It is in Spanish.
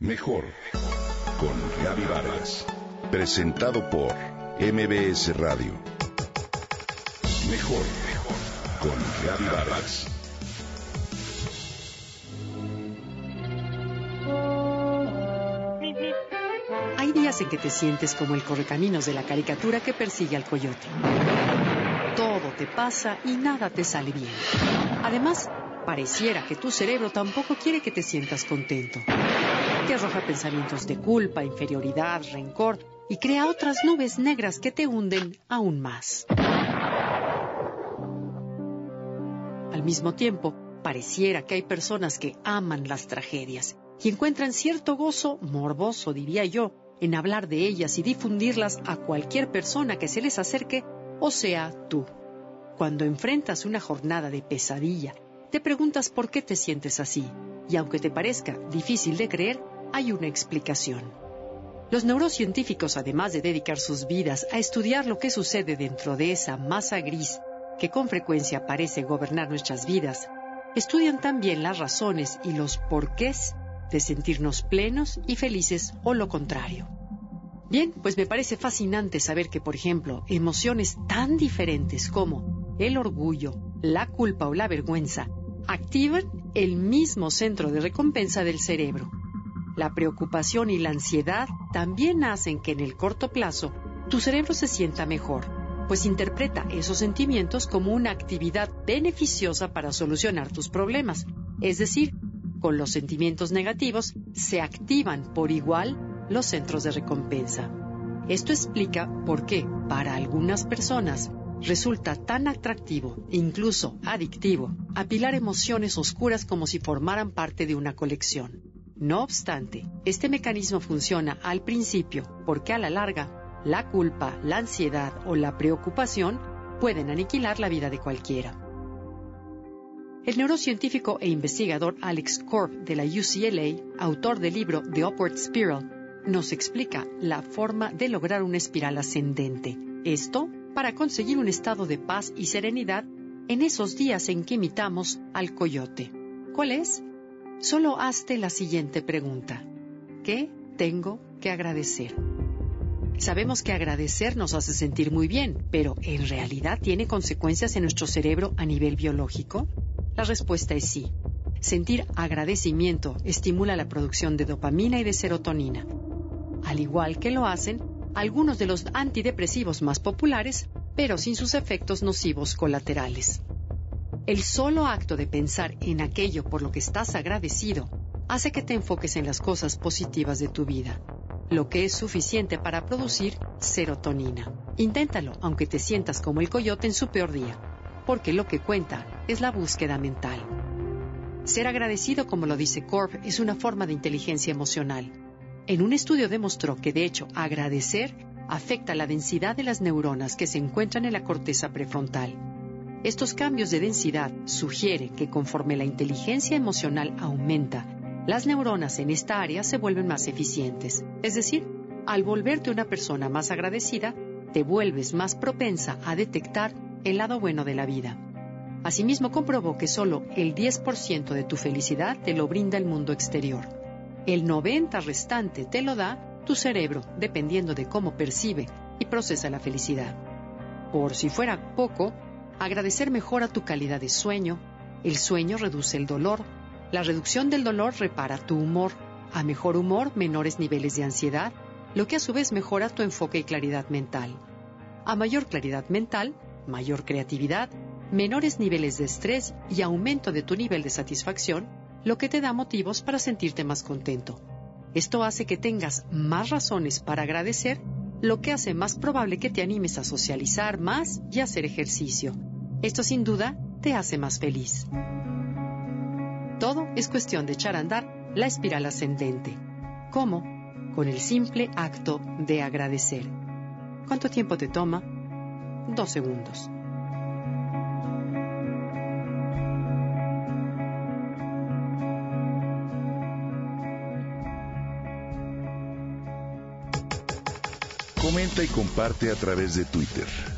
Mejor con Gaby Vargas. Presentado por MBS Radio. Mejor con Gaby Vargas. Hay días en que te sientes como el correcaminos de la caricatura que persigue al coyote. Todo te pasa y nada te sale bien. Además, pareciera que tu cerebro tampoco quiere que te sientas contento. Te arroja pensamientos de culpa, inferioridad, rencor y crea otras nubes negras que te hunden aún más. Al mismo tiempo, pareciera que hay personas que aman las tragedias y encuentran cierto gozo, morboso diría yo, en hablar de ellas y difundirlas a cualquier persona que se les acerque, o sea, tú. Cuando enfrentas una jornada de pesadilla, te preguntas por qué te sientes así, y aunque te parezca difícil de creer, hay una explicación. Los neurocientíficos, además de dedicar sus vidas a estudiar lo que sucede dentro de esa masa gris que con frecuencia parece gobernar nuestras vidas, estudian también las razones y los porqués de sentirnos plenos y felices o lo contrario. Bien, pues me parece fascinante saber que, por ejemplo, emociones tan diferentes como el orgullo, la culpa o la vergüenza activan el mismo centro de recompensa del cerebro. La preocupación y la ansiedad también hacen que en el corto plazo tu cerebro se sienta mejor, pues interpreta esos sentimientos como una actividad beneficiosa para solucionar tus problemas. Es decir, con los sentimientos negativos se activan por igual los centros de recompensa. Esto explica por qué, para algunas personas, resulta tan atractivo incluso adictivo apilar emociones oscuras como si formaran parte de una colección. No obstante, este mecanismo funciona al principio porque a la larga la culpa, la ansiedad o la preocupación pueden aniquilar la vida de cualquiera. El neurocientífico e investigador Alex Korb de la UCLA, autor del libro The Upward Spiral, nos explica la forma de lograr una espiral ascendente. Esto para conseguir un estado de paz y serenidad en esos días en que imitamos al coyote. ¿Cuál es? Solo hazte la siguiente pregunta. ¿Qué tengo que agradecer? Sabemos que agradecer nos hace sentir muy bien, pero ¿en realidad tiene consecuencias en nuestro cerebro a nivel biológico? La respuesta es sí. Sentir agradecimiento estimula la producción de dopamina y de serotonina, al igual que lo hacen algunos de los antidepresivos más populares, pero sin sus efectos nocivos colaterales. El solo acto de pensar en aquello por lo que estás agradecido hace que te enfoques en las cosas positivas de tu vida, lo que es suficiente para producir serotonina. Inténtalo, aunque te sientas como el coyote en su peor día, porque lo que cuenta es la búsqueda mental. Ser agradecido, como lo dice Corp, es una forma de inteligencia emocional en un estudio demostró que, de hecho, agradecer afecta la densidad de las neuronas que se encuentran en la corteza prefrontal. Estos cambios de densidad sugieren que conforme la inteligencia emocional aumenta, las neuronas en esta área se vuelven más eficientes. Es decir, al volverte una persona más agradecida, te vuelves más propensa a detectar el lado bueno de la vida. Asimismo, comprobó que solo el 10% de tu felicidad te lo brinda el mundo exterior. El 90 restante te lo da tu cerebro, dependiendo de cómo percibe y procesa la felicidad. Por si fuera poco, agradecer mejora tu calidad de sueño, el sueño reduce el dolor, la reducción del dolor repara tu humor, a mejor humor menores niveles de ansiedad, lo que a su vez mejora tu enfoque y claridad mental. A mayor claridad mental, mayor creatividad, menores niveles de estrés y aumento de tu nivel de satisfacción, lo que te da motivos para sentirte más contento. Esto hace que tengas más razones para agradecer, lo que hace más probable que te animes a socializar más y hacer ejercicio. Esto sin duda te hace más feliz. Todo es cuestión de echar a andar la espiral ascendente. ¿Cómo? Con el simple acto de agradecer. ¿Cuánto tiempo te toma? Dos segundos. Comenta y comparte a través de Twitter.